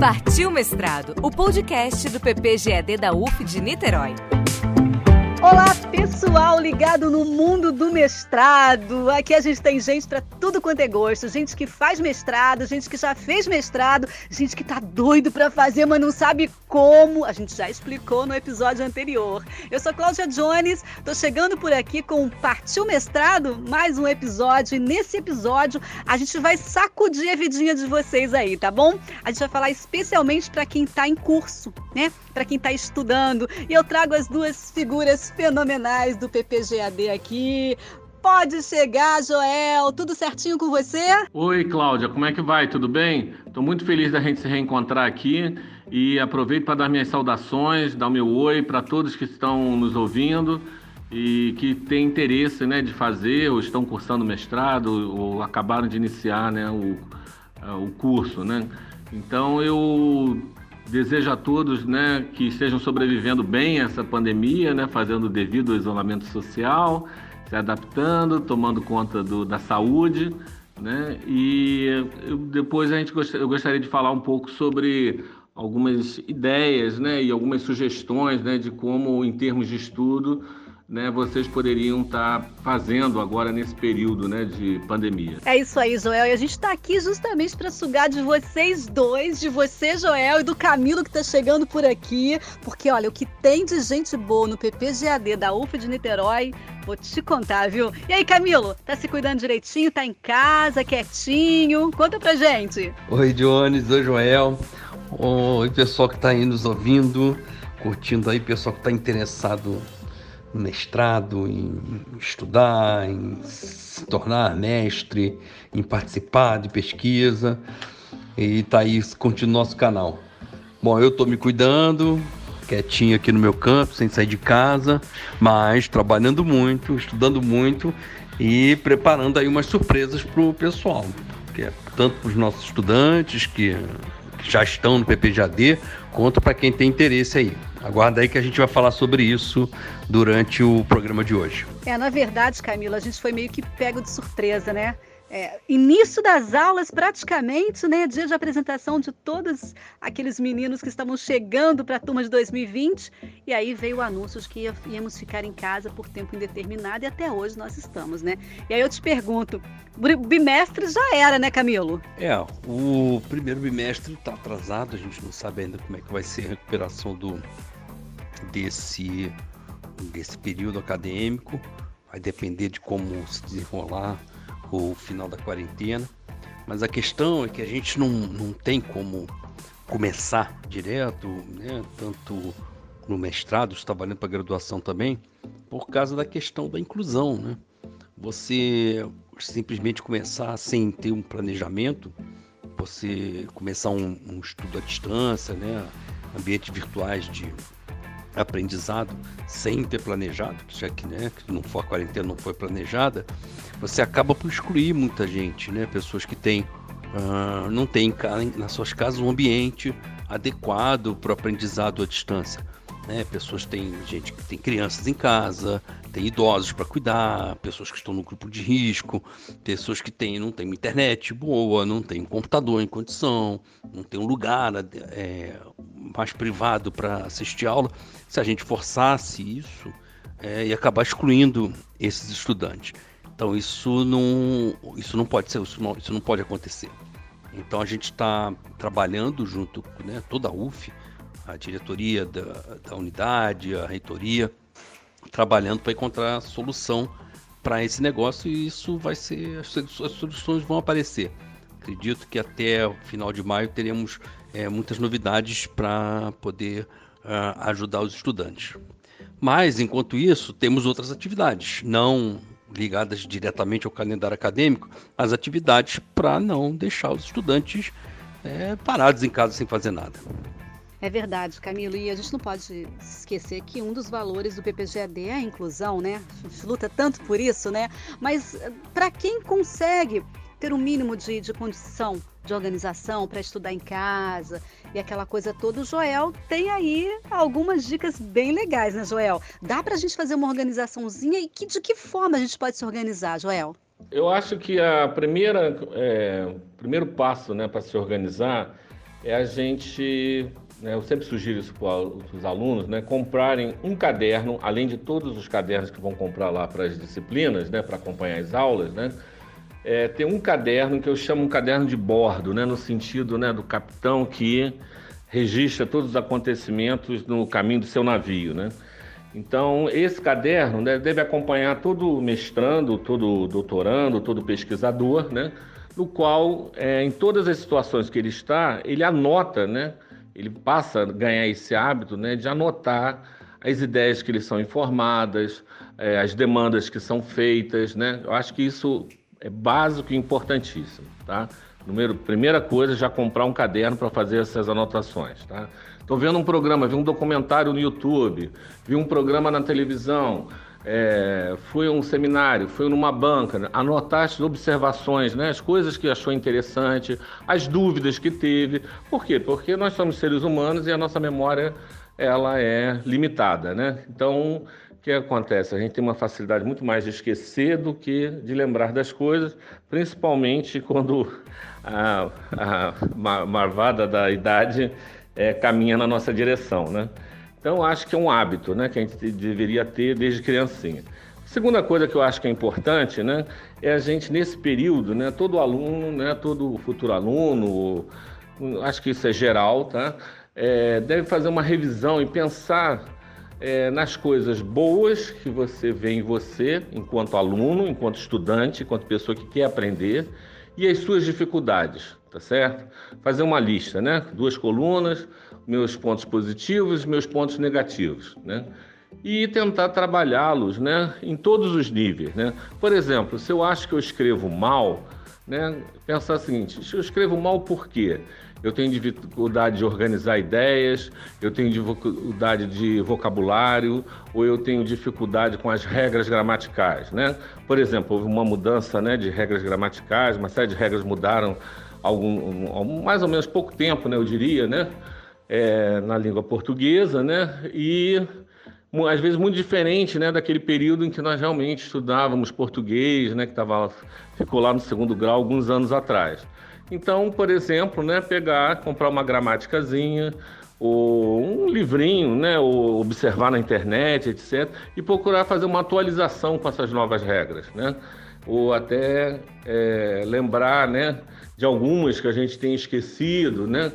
Partiu Mestrado, o podcast do PPGED da UF de Niterói. Olá, pessoal ligado no mundo do mestrado. Aqui a gente tem gente para tudo quanto é gosto, gente que faz mestrado, gente que já fez mestrado, gente que tá doido para fazer, mas não sabe como. A gente já explicou no episódio anterior. Eu sou Cláudia Jones, tô chegando por aqui com Partiu Mestrado, mais um episódio e nesse episódio a gente vai sacudir a vidinha de vocês aí, tá bom? A gente vai falar especialmente para quem tá em curso, né? Para quem tá estudando. E eu trago as duas figuras fenomenais do PPGAD aqui. Pode chegar, Joel. Tudo certinho com você? Oi, Cláudia. Como é que vai? Tudo bem? Estou muito feliz da gente se reencontrar aqui e aproveito para dar minhas saudações, dar o meu oi para todos que estão nos ouvindo e que têm interesse né, de fazer ou estão cursando mestrado ou acabaram de iniciar né, o, o curso. Né? Então eu Desejo a todos né, que estejam sobrevivendo bem essa pandemia, né, fazendo o devido isolamento social, se adaptando, tomando conta do, da saúde. Né, e eu, depois a gente gost, eu gostaria de falar um pouco sobre algumas ideias né, e algumas sugestões né, de como, em termos de estudo, né, vocês poderiam estar tá fazendo agora nesse período né, de pandemia. É isso aí, Joel. E a gente está aqui justamente para sugar de vocês dois, de você, Joel, e do Camilo que está chegando por aqui. Porque, olha, o que tem de gente boa no PPGAD da UF de Niterói, vou te contar, viu? E aí, Camilo, tá se cuidando direitinho? Tá em casa, quietinho? Conta pra gente. Oi, Jones. Oi, Joel. Oi, pessoal que está aí nos ouvindo, curtindo aí, pessoal que está interessado mestrado, em estudar, em se tornar mestre, em participar de pesquisa. E tá aí, continua nosso canal. Bom, eu tô me cuidando, quietinho aqui no meu campo, sem sair de casa, mas trabalhando muito, estudando muito e preparando aí umas surpresas pro pessoal, que é tanto para os nossos estudantes que já estão no PPJD, quanto para quem tem interesse aí. Aguarda aí que a gente vai falar sobre isso durante o programa de hoje. É, na verdade, Camila, a gente foi meio que pego de surpresa, né? É, início das aulas, praticamente, né? Dia de apresentação de todos aqueles meninos que estavam chegando para a turma de 2020. E aí veio o anúncio de que íamos ficar em casa por tempo indeterminado e até hoje nós estamos, né? E aí eu te pergunto: bimestre já era, né, Camilo? É, o primeiro bimestre está atrasado, a gente não sabe ainda como é que vai ser a recuperação do, desse, desse período acadêmico. Vai depender de como se desenrolar o final da quarentena. Mas a questão é que a gente não, não tem como começar direto, né? tanto no mestrado, trabalhando para graduação também, por causa da questão da inclusão. Né? Você simplesmente começar sem ter um planejamento, você começar um, um estudo à distância, né? ambientes virtuais de aprendizado sem ter planejado, já que, né, que não for a quarentena não foi planejada, você acaba por excluir muita gente, né? Pessoas que têm uh, não têm nas suas casas um ambiente adequado para o aprendizado à distância. Né? Pessoas têm gente que tem crianças em casa, tem idosos para cuidar, pessoas que estão no grupo de risco, pessoas que têm, não têm internet boa, não têm computador em condição, não tem um lugar é, mais privado para assistir aula. Se a gente forçasse isso, é, ia acabar excluindo esses estudantes. Então isso não, isso não pode ser, isso não, isso não pode acontecer. Então a gente está trabalhando junto, né, toda a UF, a diretoria da, da unidade, a reitoria, trabalhando para encontrar solução para esse negócio e isso vai ser, as, as soluções vão aparecer. Acredito que até o final de maio teremos é, muitas novidades para poder uh, ajudar os estudantes. Mas, enquanto isso, temos outras atividades, não ligadas diretamente ao calendário acadêmico, as atividades para não deixar os estudantes é, parados em casa sem fazer nada. É verdade, Camilo, e a gente não pode esquecer que um dos valores do PPGAD é a inclusão, né? A gente luta tanto por isso, né? Mas eh, para quem consegue ter um mínimo de, de condição de organização para estudar em casa e aquela coisa toda, o Joel tem aí algumas dicas bem legais, né, Joel? Dá para a gente fazer uma organizaçãozinha e que, de que forma a gente pode se organizar, Joel? Eu acho que a primeira, é, primeiro passo né, para se organizar é a gente, né, eu sempre sugiro isso para os alunos, né, comprarem um caderno, além de todos os cadernos que vão comprar lá para as disciplinas, né, para acompanhar as aulas, né, é, tem um caderno que eu chamo um caderno de bordo, né, no sentido né, do capitão que registra todos os acontecimentos no caminho do seu navio, né. Então, esse caderno né, deve acompanhar todo mestrando, todo doutorando, todo pesquisador, né, no qual, é, em todas as situações que ele está, ele anota, né, ele passa a ganhar esse hábito né, de anotar as ideias que lhe são informadas, é, as demandas que são feitas. Né? Eu acho que isso é básico e importantíssimo. Tá? Número, primeira coisa, já comprar um caderno para fazer essas anotações. Tá? Estou vendo um programa, vi um documentário no YouTube, vi um programa na televisão, é, fui a um seminário, fui numa banca, anotar as observações, né? as coisas que achou interessante, as dúvidas que teve. Por quê? Porque nós somos seres humanos e a nossa memória ela é limitada. Né? Então, o que acontece? A gente tem uma facilidade muito mais de esquecer do que de lembrar das coisas, principalmente quando a, a marvada da idade é, caminha na nossa direção, né? Então, acho que é um hábito, né, que a gente deveria ter desde criancinha. Segunda coisa que eu acho que é importante, né, é a gente nesse período, né, todo aluno, né, todo futuro aluno, acho que isso é geral, tá, é, deve fazer uma revisão e pensar é, nas coisas boas que você vê em você, enquanto aluno, enquanto estudante, enquanto pessoa que quer aprender, e as suas dificuldades tá certo? Fazer uma lista, né? Duas colunas, meus pontos positivos, meus pontos negativos, né? E tentar trabalhá-los, né? Em todos os níveis, né? Por exemplo, se eu acho que eu escrevo mal, né? Pensar o seguinte: eu escrevo mal por quê? Eu tenho dificuldade de organizar ideias, eu tenho dificuldade de vocabulário, ou eu tenho dificuldade com as regras gramaticais, né? Por exemplo, houve uma mudança, né, de regras gramaticais, uma série de regras mudaram algum, mais ou menos pouco tempo, né, eu diria, né, é, na língua portuguesa, né, e às vezes muito diferente, né, daquele período em que nós realmente estudávamos português, né, que tava, ficou lá no segundo grau alguns anos atrás. Então, por exemplo, né, pegar, comprar uma gramáticazinha, ou um livrinho, né, ou observar na internet, etc, e procurar fazer uma atualização com essas novas regras, né, ou até é, lembrar, né, de algumas que a gente tem esquecido, né?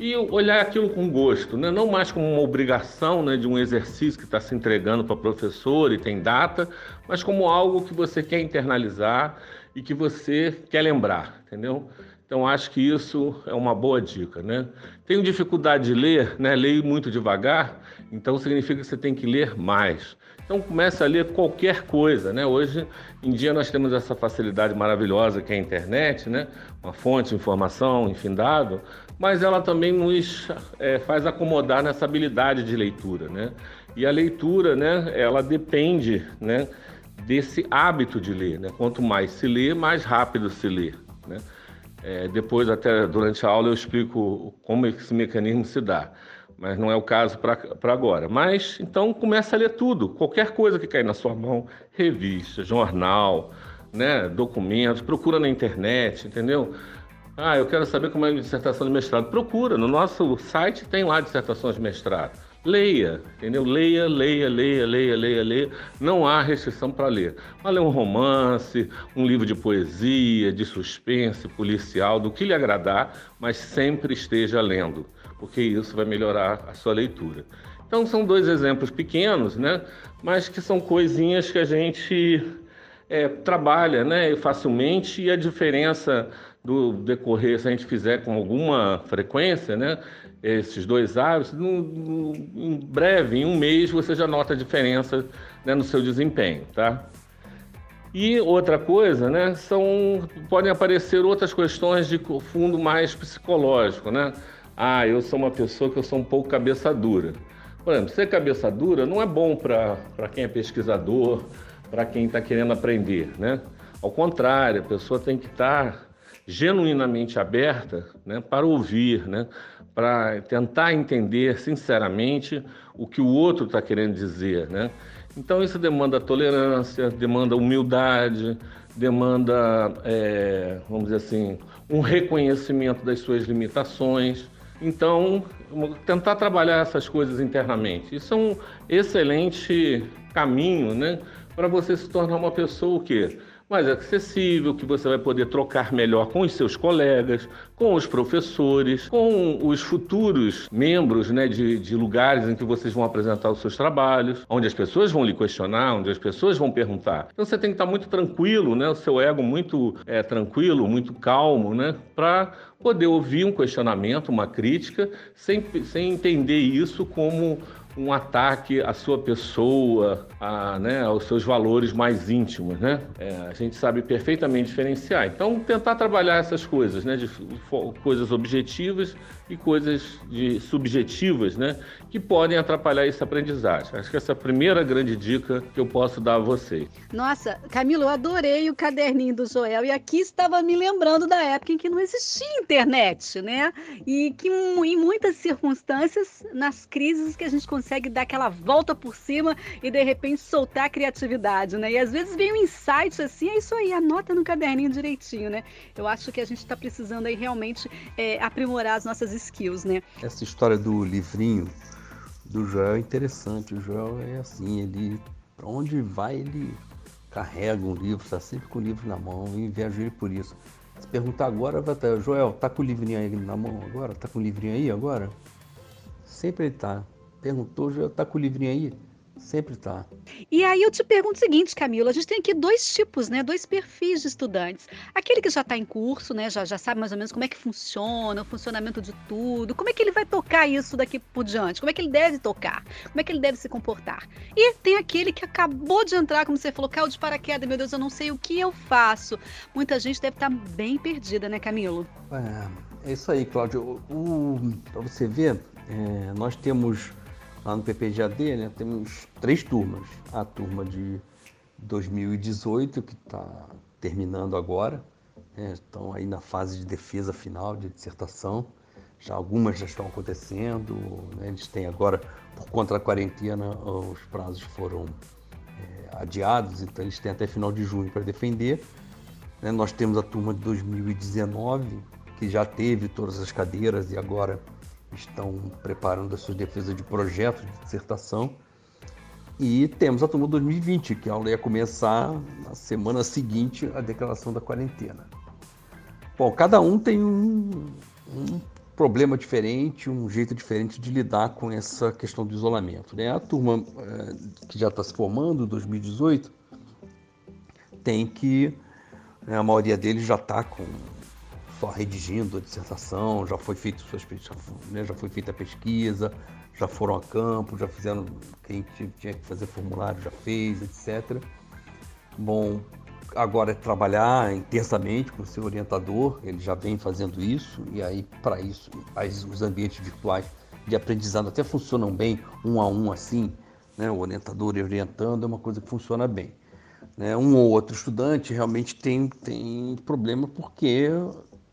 E olhar aquilo com gosto, né? não mais como uma obrigação né, de um exercício que está se entregando para professor e tem data, mas como algo que você quer internalizar e que você quer lembrar, entendeu? Então acho que isso é uma boa dica, né? Tenho dificuldade de ler, né? Leio muito devagar, então significa que você tem que ler mais. Então comece a ler qualquer coisa, né? Hoje em dia nós temos essa facilidade maravilhosa que é a internet, né? Uma fonte de informação infindável, mas ela também nos é, faz acomodar nessa habilidade de leitura, né? E a leitura, né? Ela depende, né? Desse hábito de ler, né? Quanto mais se lê, mais rápido se lê, né? É, depois, até durante a aula, eu explico como esse mecanismo se dá mas não é o caso para agora. Mas então começa a ler tudo, qualquer coisa que cair na sua mão, revista, jornal, né, documentos, procura na internet, entendeu? Ah, eu quero saber como é a dissertação de mestrado. Procura, no nosso site tem lá dissertações de mestrado. Leia, entendeu? Leia, leia, leia, leia, leia, leia. Não há restrição para ler. Mas ler um romance, um livro de poesia, de suspense, policial, do que lhe agradar, mas sempre esteja lendo porque isso vai melhorar a sua leitura. Então são dois exemplos pequenos, né? Mas que são coisinhas que a gente é, trabalha, né? Facilmente e a diferença do decorrer, se a gente fizer com alguma frequência, né? Esses dois hábitos, no, no, em breve, em um mês, você já nota a diferença né, no seu desempenho, tá? E outra coisa, né, são podem aparecer outras questões de fundo mais psicológico, né? ah, eu sou uma pessoa que eu sou um pouco cabeça dura. Por exemplo, ser cabeça dura não é bom para quem é pesquisador, para quem está querendo aprender, né? Ao contrário, a pessoa tem que estar tá genuinamente aberta né, para ouvir, né, para tentar entender sinceramente o que o outro está querendo dizer. Né? Então, isso demanda tolerância, demanda humildade, demanda, é, vamos dizer assim, um reconhecimento das suas limitações Então, tentar trabalhar essas coisas internamente. Isso é um excelente caminho, né, para você se tornar uma pessoa o quê? mais acessível, que você vai poder trocar melhor com os seus colegas, com os professores, com os futuros membros né, de, de lugares em que vocês vão apresentar os seus trabalhos, onde as pessoas vão lhe questionar, onde as pessoas vão perguntar. Então você tem que estar muito tranquilo, né, o seu ego muito é, tranquilo, muito calmo, né, para poder ouvir um questionamento, uma crítica, sem, sem entender isso como um ataque à sua pessoa, a, né, aos seus valores mais íntimos, né? É, a gente sabe perfeitamente diferenciar. Então, tentar trabalhar essas coisas, né, de, coisas objetivas e coisas de, subjetivas, né, que podem atrapalhar essa aprendizagem. Acho que essa é a primeira grande dica que eu posso dar a vocês. Nossa, Camilo, eu adorei o caderninho do Joel e aqui estava me lembrando da época em que não existia internet, né? E que em muitas circunstâncias, nas crises que a gente consegue dar aquela volta por cima e de repente soltar a criatividade, né? E às vezes vem um insight assim, é isso aí, anota no caderninho direitinho, né? Eu acho que a gente está precisando aí realmente é, aprimorar as nossas skills, né? Essa história do livrinho do Joel é interessante. O Joel é assim, ele para onde vai ele carrega um livro, está sempre com o livro na mão e invejo ele por isso. Se perguntar agora, vai estar, Joel, tá com o livrinho aí na mão agora? Tá com o livrinho aí agora? Sempre ele tá. Perguntou, Joel, tá com o livrinho aí? Sempre tá. E aí eu te pergunto o seguinte, Camila, a gente tem aqui dois tipos, né? Dois perfis de estudantes. Aquele que já está em curso, né? Já, já sabe mais ou menos como é que funciona, o funcionamento de tudo, como é que ele vai tocar isso daqui por diante, como é que ele deve tocar, como é que ele deve se comportar. E tem aquele que acabou de entrar, como você falou, caiu de paraquedas, meu Deus, eu não sei o que eu faço. Muita gente deve estar tá bem perdida, né, Camilo? É, é isso aí, Cláudio. Para você ver, é, nós temos Lá no PPGAD, né, temos três turmas. A turma de 2018, que está terminando agora, né, estão aí na fase de defesa final de dissertação. Já, algumas já estão acontecendo, né, eles têm agora, por conta da quarentena, os prazos foram é, adiados, então eles têm até final de junho para defender. Né, nós temos a turma de 2019, que já teve todas as cadeiras e agora estão preparando as suas defesas de projeto de dissertação. E temos a turma 2020, que a aula ia começar na semana seguinte à declaração da quarentena. Bom, cada um tem um, um problema diferente, um jeito diferente de lidar com essa questão do isolamento. Né? A turma é, que já está se formando, 2018, tem que, né, a maioria deles já está com só redigindo a dissertação, já foi, feito suas, já, né, já foi feita a pesquisa, já foram a campo, já fizeram, quem tinha que fazer formulário já fez, etc. Bom, agora é trabalhar intensamente com o seu orientador, ele já vem fazendo isso, e aí para isso as, os ambientes virtuais de aprendizado até funcionam bem, um a um assim, né, o orientador orientando é uma coisa que funciona bem. Né? Um ou outro estudante realmente tem, tem problema porque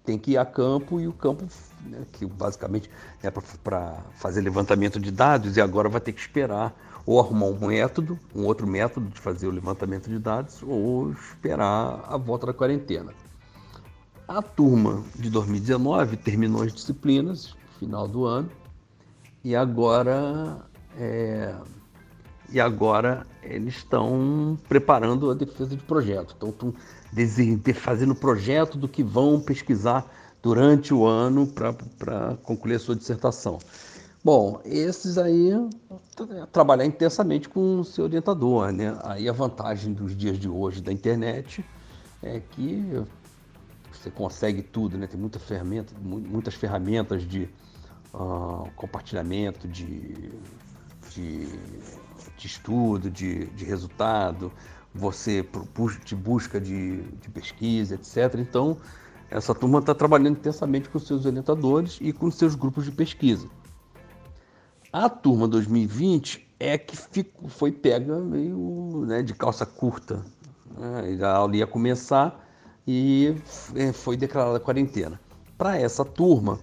tem que ir a campo e o campo, né, que basicamente é para fazer levantamento de dados, e agora vai ter que esperar ou arrumar um método, um outro método de fazer o levantamento de dados, ou esperar a volta da quarentena. A turma de 2019 terminou as disciplinas, final do ano, e agora é, e agora eles estão preparando a defesa de projeto. Então, fazendo projeto do que vão pesquisar durante o ano para concluir a sua dissertação. Bom, esses aí trabalhar intensamente com o seu orientador, né? Aí a vantagem dos dias de hoje da internet é que você consegue tudo, né? Tem muita ferramenta, muitas ferramentas de uh, compartilhamento de, de, de estudo, de, de resultado, você de busca de, de pesquisa, etc. Então, essa turma está trabalhando intensamente com seus orientadores e com seus grupos de pesquisa. A turma 2020 é que foi pega meio né, de calça curta. Né? A aula ia começar e é, foi declarada quarentena. Para essa turma,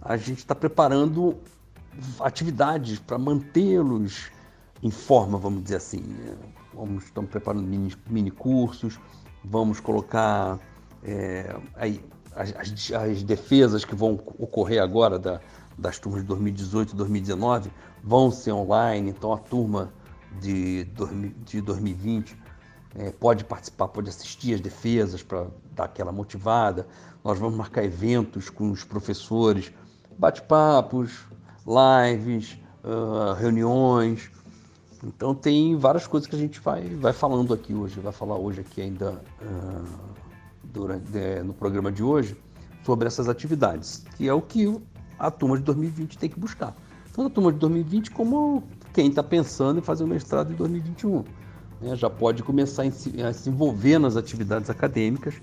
a gente está preparando atividades para mantê-los em forma, vamos dizer assim. Vamos, estamos preparando mini, mini cursos, vamos colocar é, aí, as, as, defesas que vão ocorrer agora da, das turmas de 2018 e 2019 vão ser online, então a turma de, de 2020 é, pode participar, pode assistir as defesas para dar aquela motivada. Nós vamos marcar eventos com os professores, bate-papos, lives, uh, reuniões. Então tem várias coisas que a gente vai, vai falando aqui hoje, vai falar hoje aqui ainda uh, durante, é, no programa de hoje sobre essas atividades, que é o que a turma de 2020 tem que buscar. Tanto a turma de 2020 como quem está pensando em fazer o mestrado em 2021. Né? Já pode começar a se, a se envolver nas atividades acadêmicas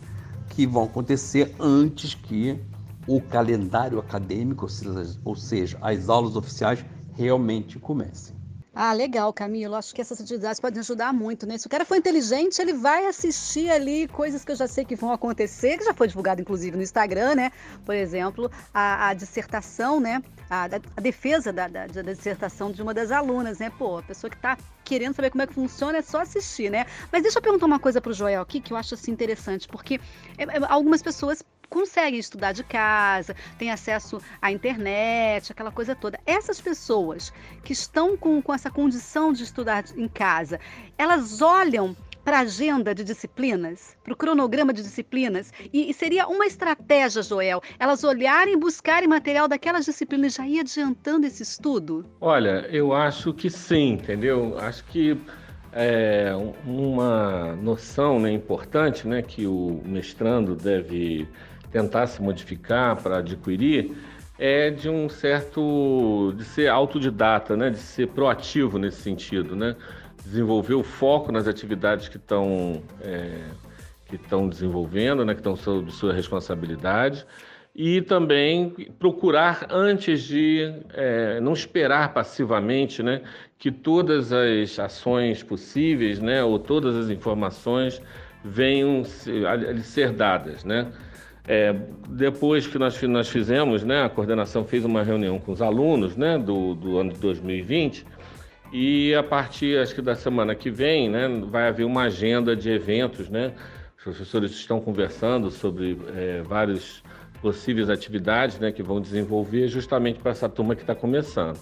que vão acontecer antes que o calendário acadêmico, ou seja, ou seja as aulas oficiais, realmente comecem. Ah, legal, Camilo. Acho que essas atividades podem ajudar muito, né? Se o cara for inteligente, ele vai assistir ali coisas que eu já sei que vão acontecer, que já foi divulgado, inclusive, no Instagram, né? Por exemplo, a, a dissertação, né? A, a defesa da, da, da, dissertação de uma das alunas, né? Pô, a pessoa que está querendo saber como é que funciona é só assistir, né? Mas deixa eu perguntar uma coisa para o Joel aqui, que eu acho assim interessante, porque é, é, algumas pessoas conseguem estudar de casa, têm acesso à internet, aquela coisa toda. Essas pessoas que estão com, com essa condição de estudar em casa, elas olham para a agenda de disciplinas, para o cronograma de disciplinas, e, e, seria uma estratégia, Joel, elas olharem, buscarem material daquelas disciplinas já ir adiantando esse estudo? Olha, eu acho que sim, entendeu? Acho que é uma noção né, importante né, que o mestrando deve tentar se modificar para adquirir é de um certo de ser autodidata, né, de ser proativo nesse sentido, né, desenvolver o foco nas atividades que estão é, que estão desenvolvendo, né, que estão sob sua responsabilidade. E também procurar antes de é, não esperar passivamente, né, que todas as ações possíveis, né, ou todas as informações venham a ser dadas, né. É, depois que nós, nós fizemos, né, a coordenação fez uma reunião com os alunos né, do, do ano de 2020 e a partir, acho que da semana que vem, né, vai haver uma agenda de eventos, né? Os professores estão conversando sobre é, várias possíveis atividades né, que vão desenvolver justamente para essa turma que está começando.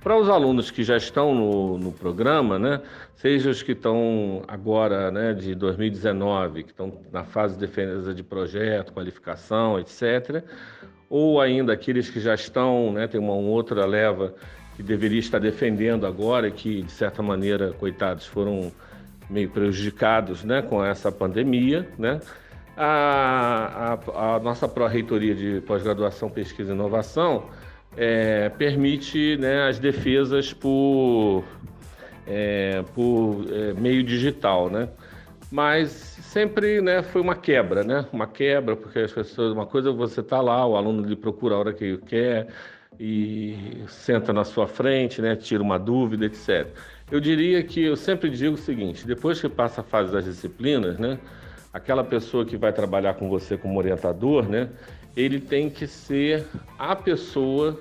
Para os alunos que já estão no, no programa, né, seja os que estão agora né, de 2019, que estão na fase de defesa de projeto, qualificação, etc., ou ainda aqueles que já estão, né, tem uma outra leva que deveria estar defendendo agora, que de certa maneira, coitados, foram meio prejudicados né, com essa pandemia, né? A, a, a nossa pró-reitoria de pós-graduação, pesquisa e inovação é, permite né, as defesas por, é, por é, meio digital, né? Mas sempre né, foi uma quebra, né? Uma quebra, porque as pessoas, uma coisa é você tá lá, o aluno lhe procura a hora que quer e senta na sua frente, né? Tira uma dúvida, etc. Eu diria que eu sempre digo o seguinte: depois que passa a fase das disciplinas, né? Aquela pessoa que vai trabalhar com você como orientador, né? Ele tem que ser a pessoa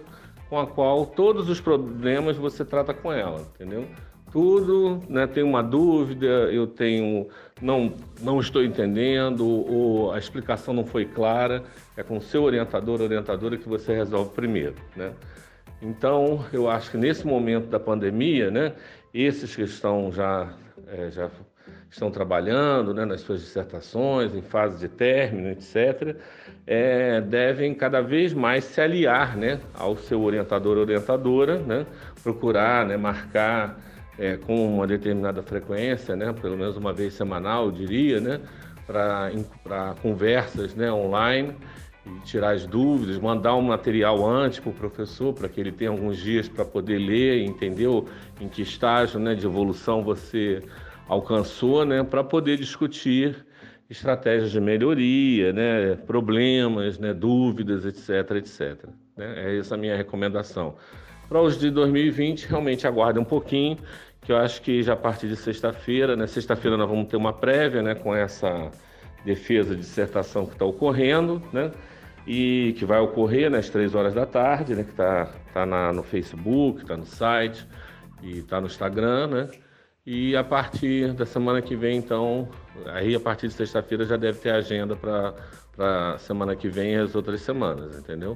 com a qual todos os problemas você trata com ela, entendeu? Tudo, né, tem uma dúvida, eu tenho, não, não estou entendendo, ou a explicação não foi clara, é com o seu orientador, orientadora que você resolve primeiro, né? Então, eu acho que nesse momento da pandemia, né, esses que estão já, é, já estão trabalhando né, nas suas dissertações, em fase de término, etc., é, devem cada vez mais se aliar né, ao seu orientador ou orientadora, né, procurar né, marcar é, com uma determinada frequência, né, pelo menos uma vez semanal, eu diria, né, para conversas né, online e tirar as dúvidas, mandar um material antes para o professor, para que ele tenha alguns dias para poder ler e entender em que estágio né, de evolução você alcançou, né, para poder discutir estratégias de melhoria, né, problemas, né, dúvidas, etc, etc. Né? É essa a minha recomendação. Para os de 2020, realmente aguardem um pouquinho, que eu acho que já a partir de sexta-feira, né, sexta-feira nós vamos ter uma prévia, né, com essa defesa de dissertação que está ocorrendo, né, e que vai ocorrer né, às três horas da tarde, né, que está tá, tá no Facebook, está no site e está no Instagram, né, e a partir da semana que vem, então, aí a partir de sexta-feira já deve ter agenda para semana que vem e as outras semanas, entendeu?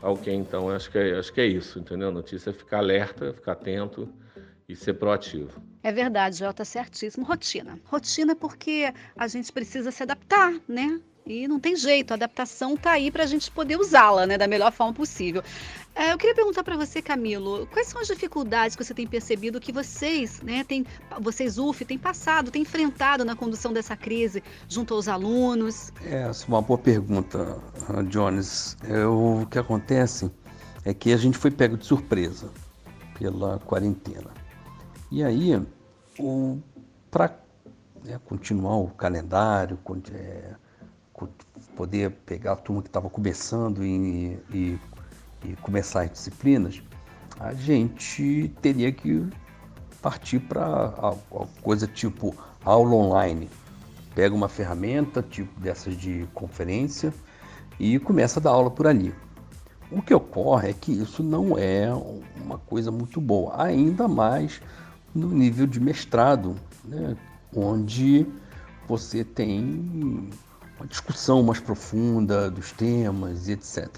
Ok, então acho que, é, acho que é isso, entendeu? A notícia é ficar alerta, ficar atento e ser proativo. É verdade, Jota, certíssimo. Rotina. Rotina porque a gente precisa se adaptar, né? E não tem jeito, a adaptação está aí para a gente poder usá-la né, da melhor forma possível. É, eu queria perguntar para você, Camilo, quais são as dificuldades que você tem percebido que vocês, né, tem, vocês UF, têm passado, têm enfrentado na condução dessa crise junto aos alunos? É, essa é uma boa pergunta, Jones. É, o que acontece é que a gente foi pego de surpresa pela quarentena. E aí, para né, continuar o calendário, é, poder pegar a turma que estava começando e, e, e, começar as disciplinas, a gente teria que partir para coisa tipo aula online. Pega uma ferramenta tipo dessas de conferência e começa a dar aula por ali. O que ocorre é que isso não é uma coisa muito boa, ainda mais no nível de mestrado, né, onde você tem uma discussão mais profunda dos temas e etc.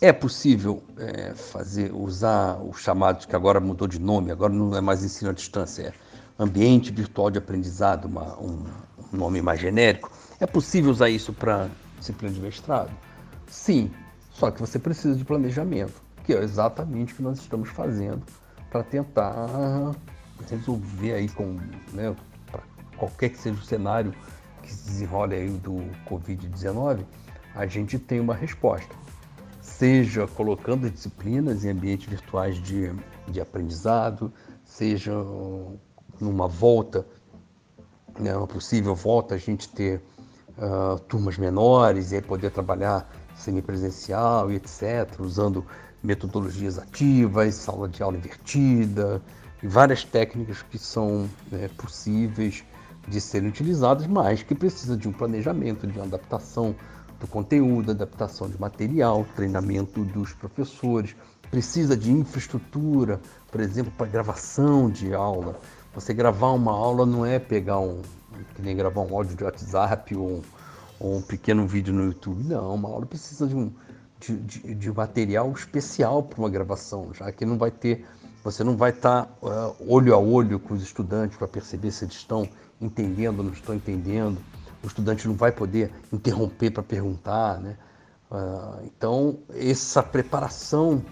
É possível é, fazer, usar os chamados, que agora mudou de nome, agora não é mais ensino à distância, é ambiente virtual de aprendizado, uma, um, um nome mais genérico. É possível usar isso para disciplina de mestrado? Sim, só que você precisa de planejamento, que é exatamente o que nós estamos fazendo para tentar resolver aí com né, qualquer que seja o cenário que se desenrola aí do Covid-19, a gente tem uma resposta. Seja colocando disciplinas em ambientes virtuais de, de aprendizado, seja numa volta, né, uma possível volta, a gente ter uh, turmas menores e aí poder trabalhar semipresencial e etc., usando metodologias ativas, sala de aula invertida e várias técnicas que são né, possíveis de serem utilizados, mas que precisa de um planejamento, de uma adaptação do conteúdo, adaptação de material, treinamento dos professores, precisa de infraestrutura, por exemplo, para gravação de aula. Você gravar uma aula não é pegar um, que nem gravar um áudio de WhatsApp ou, ou um pequeno vídeo no YouTube. Não, uma aula precisa de um de, de, de material especial para uma gravação, já que não vai ter, você não vai estar tá, uh, olho a olho com os estudantes para perceber se eles estão entendendo não estão entendendo. O estudante não vai poder interromper para perguntar, né? Uh, então, essa preparação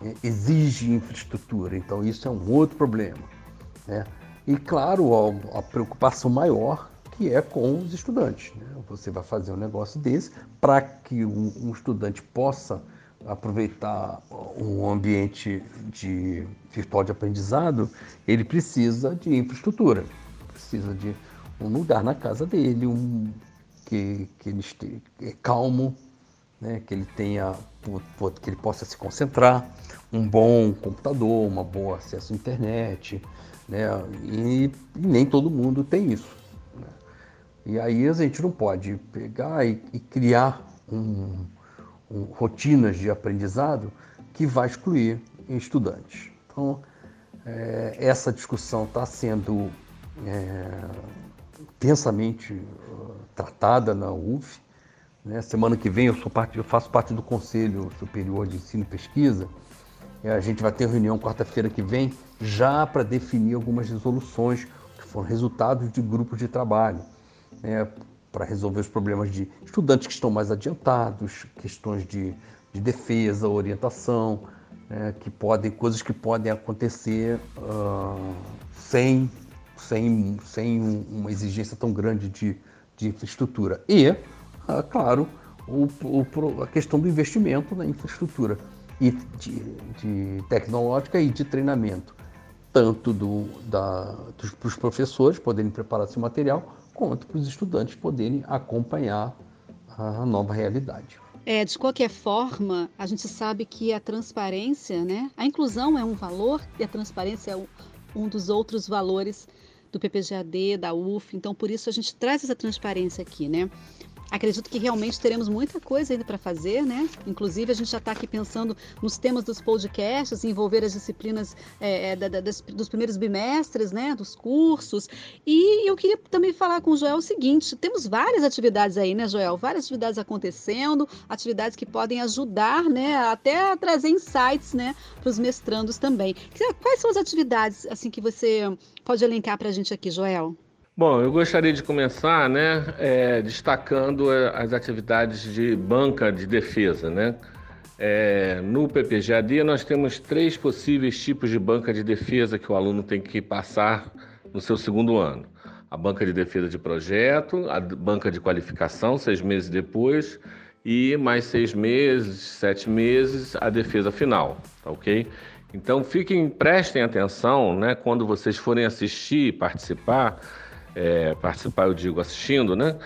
é, exige infraestrutura, então isso é um outro problema. Né? E, claro, a, a, preocupação maior que é com os estudantes. Né? Você vai fazer um negócio desse para que um, um, estudante possa aproveitar um ambiente de virtual de aprendizado, ele precisa de infraestrutura precisa de um lugar na casa dele, um que, que ele esteja é calmo, né, que ele tenha que ele possa se concentrar, um bom computador, uma boa acesso à internet, né, e, e nem todo mundo tem isso. Né. E aí a gente não pode pegar e, e criar um, um, rotinas de aprendizado que vai excluir estudantes. Então, é, essa discussão está sendo é, intensamente uh, tratada na UF. Né? Semana que vem eu, sou parte, eu faço parte do Conselho Superior de Ensino e Pesquisa. A gente vai ter reunião quarta-feira que vem já para definir algumas resoluções que foram resultados de grupos de trabalho, né? para resolver os problemas de estudantes que estão mais adiantados, questões de, de defesa, orientação, né? que podem, coisas que podem acontecer uh, sem sem, sem uma exigência tão grande de, de infraestrutura. E, ah, claro, o, o, a questão do investimento na infraestrutura e de, de tecnológica e de treinamento, tanto do, da, professores poderem preparar seu material, quanto para os estudantes poderem acompanhar a nova realidade. É, de qualquer forma, a gente sabe que a transparência, né? A inclusão é um valor e a transparência é um dos outros valores do PPGAD, da UF. Então, por isso a gente traz essa transparência aqui, né? Acredito que realmente teremos muita coisa ainda para fazer, né? Inclusive, a gente já está aqui pensando nos temas dos podcasts, envolver as disciplinas é, da, da, das, dos primeiros bimestres, né? Dos cursos. E eu queria também falar com o Joel o seguinte: temos várias atividades aí, né, Joel? Várias atividades acontecendo, atividades que podem ajudar, né? Até trazer insights, né? Para os mestrandos também. Quais são as atividades, assim, que você pode elencar para a gente aqui, Joel? Bom, eu gostaria de começar, né, é, destacando é, as atividades de banca de defesa, né. É, no PPGAD nós temos três possíveis tipos de banca de defesa que o aluno tem que passar no seu segundo ano. A banca de defesa de projeto, a banca de qualificação, seis meses depois, e mais seis meses, sete meses, a defesa final, tá ok? Então fiquem, prestem atenção, né, quando vocês forem assistir, participar, é, participar, eu digo assistindo, né?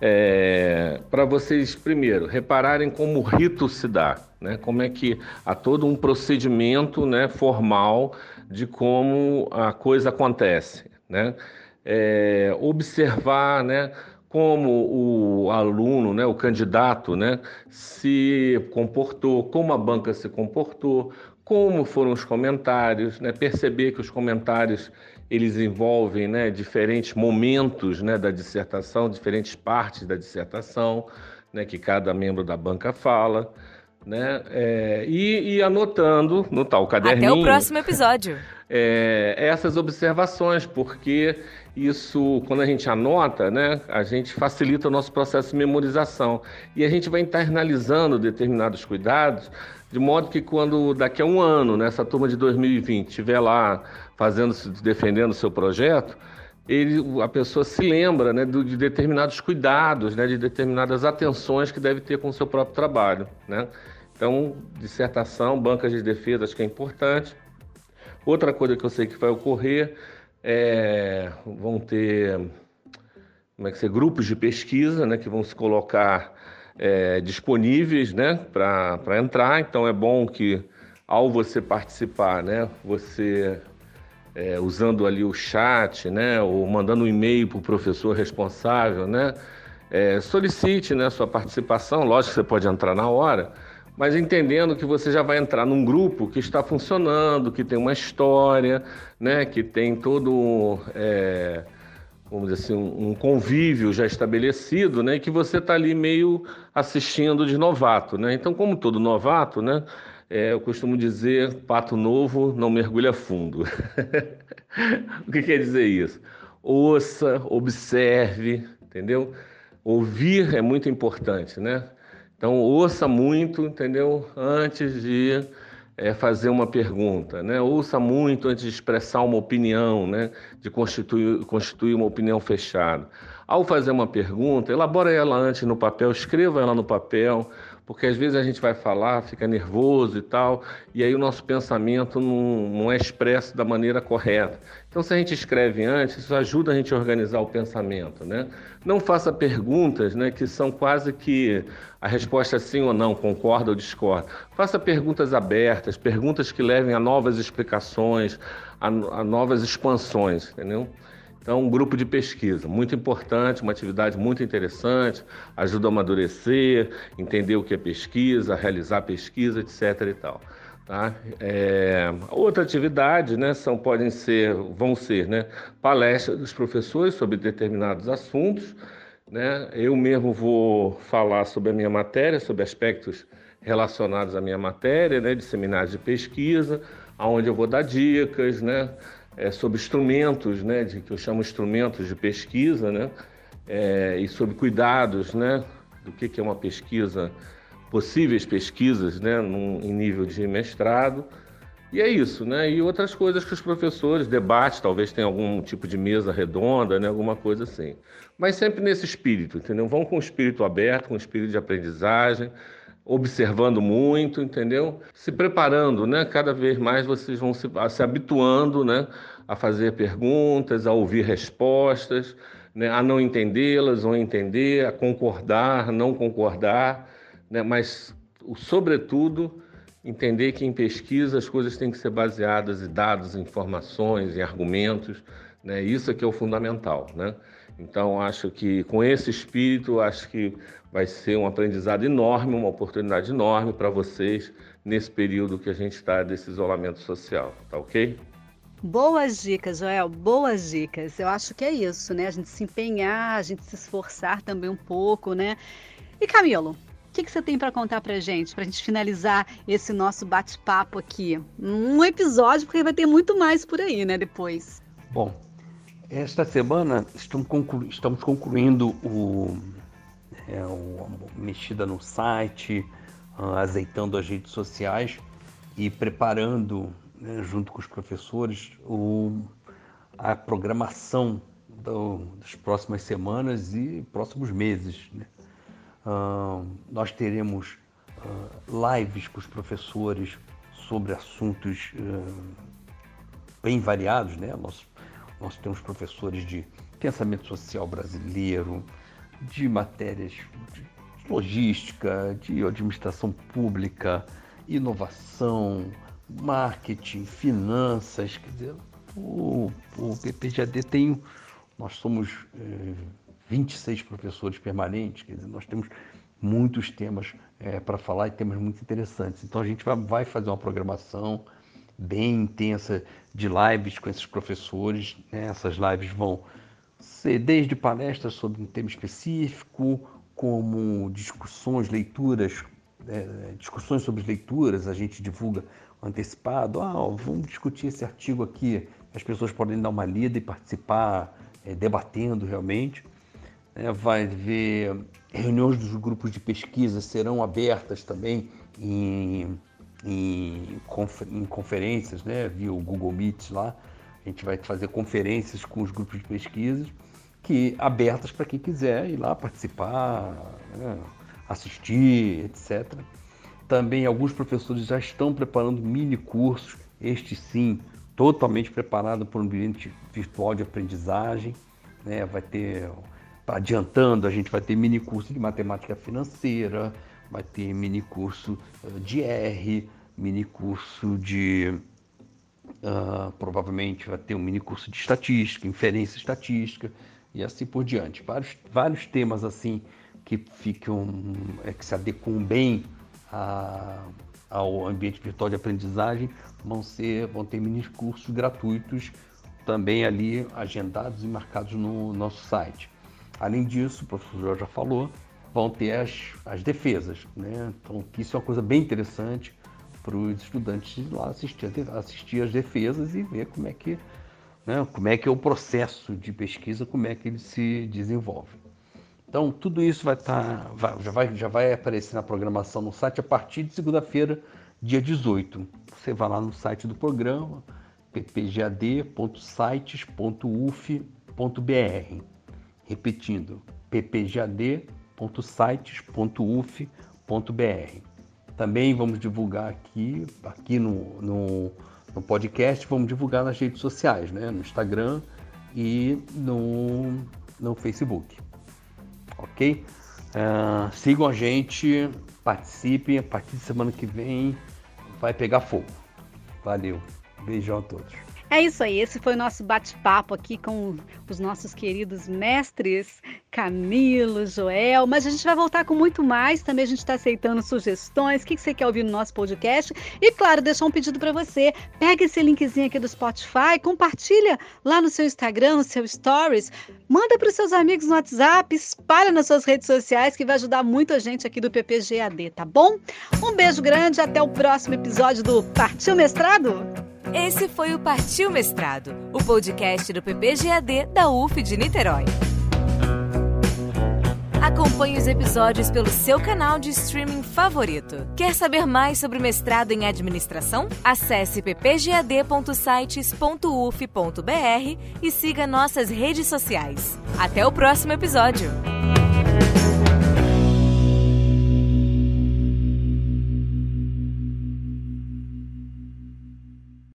É, para vocês, primeiro, repararem como o rito se dá, né? como é que há todo um procedimento né, formal de como a coisa acontece. Né? É, observar né, como o aluno, né, o candidato, né, se comportou, como a banca se comportou, como foram os comentários, né, perceber que os comentários eles envolvem né, diferentes momentos né, da dissertação, diferentes partes da dissertação, né, que cada membro da banca fala, né, é, e, e, anotando no tal caderninho. Até o próximo episódio. É, essas observações, porque isso, quando a gente anota, né, a gente facilita o nosso processo de memorização e a gente vai internalizando determinados cuidados, de modo que quando daqui a um ano, nessa turma de 2020, estiver lá fazendo, defendendo o seu projeto, ele, a pessoa se lembra né, de determinados cuidados, né, de determinadas atenções que deve ter com o seu próprio trabalho. Né? Então, dissertação, bancas de defesa, acho que é importante. Outra coisa que eu sei que vai ocorrer é, vão ter como é que ser, grupos de pesquisa né, que vão se colocar é, disponíveis né, para entrar. Então, é bom que ao você participar, né, você é, usando ali o chat, né, ou mandando um e-mail para o professor responsável, né, é, solicite né, sua participação. Lógico que você pode entrar na hora, mas entendendo que você já vai entrar num grupo que está funcionando, que tem uma história, né, que tem todo, é, vamos dizer assim, um convívio já estabelecido, né, que você está ali meio assistindo de novato, né. Então, como todo novato, né, é, eu costumo dizer, pato novo não mergulha fundo. o que quer dizer isso? Ouça, observe, entendeu? Ouvir é muito importante, né? Então, ouça muito, entendeu? Antes de é, fazer uma pergunta, né? Ouça muito antes de expressar uma opinião, né? De constituir, constituir uma opinião fechada. Ao fazer uma pergunta, elabora ela antes no papel, escreva ela no papel, porque às vezes a gente vai falar, fica nervoso e tal, e aí o nosso pensamento não, não, é expresso da maneira correta. Então, se a gente escreve antes, isso ajuda a gente a organizar o pensamento, né? Não faça perguntas, né, que são quase que a resposta é sim ou não, concorda ou discorda. Faça perguntas abertas, perguntas que levem a novas explicações, a, a novas expansões, entendeu? Então, um grupo de pesquisa, muito importante, uma atividade muito interessante, ajuda a amadurecer, entender o que é pesquisa, realizar pesquisa, etc. e tal. Tá? É, outra atividade, né, são, podem ser, vão ser, né, palestras dos professores sobre determinados assuntos. Né? Eu mesmo vou falar sobre a minha matéria, sobre aspectos relacionados à minha matéria, né, de seminários de pesquisa, aonde eu vou dar dicas, né, é, sobre instrumentos, né, de, que eu chamo instrumentos de pesquisa, né, é, e sobre cuidados, né, do que, que é uma pesquisa, possíveis pesquisas, né, num, em nível de mestrado. E é isso, né? E outras coisas que os professores debatem, talvez tenha algum tipo de mesa redonda, né? Alguma coisa assim. Mas sempre nesse espírito, entendeu? Vão com o espírito aberto, com o espírito de aprendizagem, observando muito, entendeu? Se preparando, né? Cada vez mais vocês vão se, se habituando, né? A fazer perguntas, a ouvir respostas, né? a não entendê-las ou entender, a concordar, não concordar, né? Mas, sobretudo, entender que em pesquisa as coisas têm que ser baseadas em dados, informações, em argumentos, né? Isso é que é o fundamental, né? Então, acho que com esse espírito, acho que vai ser um aprendizado enorme, uma oportunidade enorme para vocês nesse período que a gente está desse isolamento social, tá ok? Boas dicas, Joel, boas dicas. Eu acho que é isso, né? A gente se empenhar, a gente se esforçar também um pouco, né? E Camilo, o que, que você tem para contar para gente, para a gente finalizar esse nosso bate-papo aqui? Um episódio, porque vai ter muito mais por aí, né, depois. Bom, esta semana estamos, conclu estamos concluindo o, é, o, mexida no site, uh, azeitando as redes sociais e preparando, né, junto com os professores, o, a programação do, das próximas semanas e próximos meses. Né? Uh, nós teremos uh, lives com os professores sobre assuntos bem variados, né? Nós, nós temos professores de pensamento social brasileiro, de matérias de logística, de administração pública, inovação, marketing, finanças, quer dizer, o, o PPGAD tem, nós somos é, 26 professores permanentes, quer dizer, nós temos muitos temas é, para falar e temas muito interessantes. Então a gente vai fazer uma programação bem intensa de lives com esses professores. Né? Essas lives vão ser desde palestras sobre um tema específico, como discussões, leituras, é, discussões sobre leituras, a gente divulga antecipado. Ah, vamos discutir esse artigo aqui. As pessoas podem dar uma lida e participar, é, debatendo realmente. É, vai ver reuniões dos grupos de pesquisa serão abertas também em, em, em conferências, né, via o Google Meet lá. A gente vai fazer conferências com os grupos de pesquisas que abertas para quem quiser ir lá participar, né, assistir, etc. Também alguns professores já estão preparando mini cursos, este sim, totalmente preparado para um ambiente virtual de aprendizagem. Né? Vai ter, adiantando, a gente vai ter mini curso de matemática financeira, vai ter mini curso eh, de R, mini curso de Uh, provavelmente vai ter um mini curso de estatística, inferência estatística e assim por diante. Vários, vários temas assim que ficam, é, que se adequam bem a, ao ambiente virtual de aprendizagem vão ser, vão ter mini cursos gratuitos também ali agendados e marcados no nosso site. Além disso, o professor já falou, vão ter as, as defesas, né? Então, isso é uma coisa bem interessante para os estudantes lá assistir, assistir as defesas e ver como é que né? como é que é o processo de pesquisa, como é que ele se desenvolve. Então, tudo isso vai estar, tá, já, vai, já vai aparecer na programação no site a partir de segunda-feira, dia 18. Você vai lá no site do programa, ppgad.sites.uf.br. Repetindo, ppgad.sites.uf.br. Também vamos divulgar aqui, aqui no, no no podcast, vamos divulgar nas redes sociais, né? no Instagram e no, no Facebook. Ok? Uh, sigam a gente, participem. A partir de semana que vem vai pegar fogo. Valeu. Beijão a todos. É isso aí, esse foi o nosso bate-papo aqui com os nossos queridos mestres Camilo, Joel, mas a gente vai voltar com muito mais. Também a gente está aceitando sugestões, o que você quer ouvir no nosso podcast. E claro, deixar um pedido para você. Pega esse linkzinho aqui do Spotify, compartilha lá no seu Instagram, no seu Stories, manda para os seus amigos no WhatsApp, espalha nas suas redes sociais, que vai ajudar muito a gente aqui do PPGAD, tá bom? Um beijo grande, até o próximo episódio do Partiu Mestrado! Esse foi o Partiu Mestrado, o podcast do PPGAD da UF de Niterói. Acompanhe os episódios pelo seu canal de streaming favorito. Quer saber mais sobre mestrado em administração? Acesse ppgad.sites.uf.br e siga nossas redes sociais. Até o próximo episódio!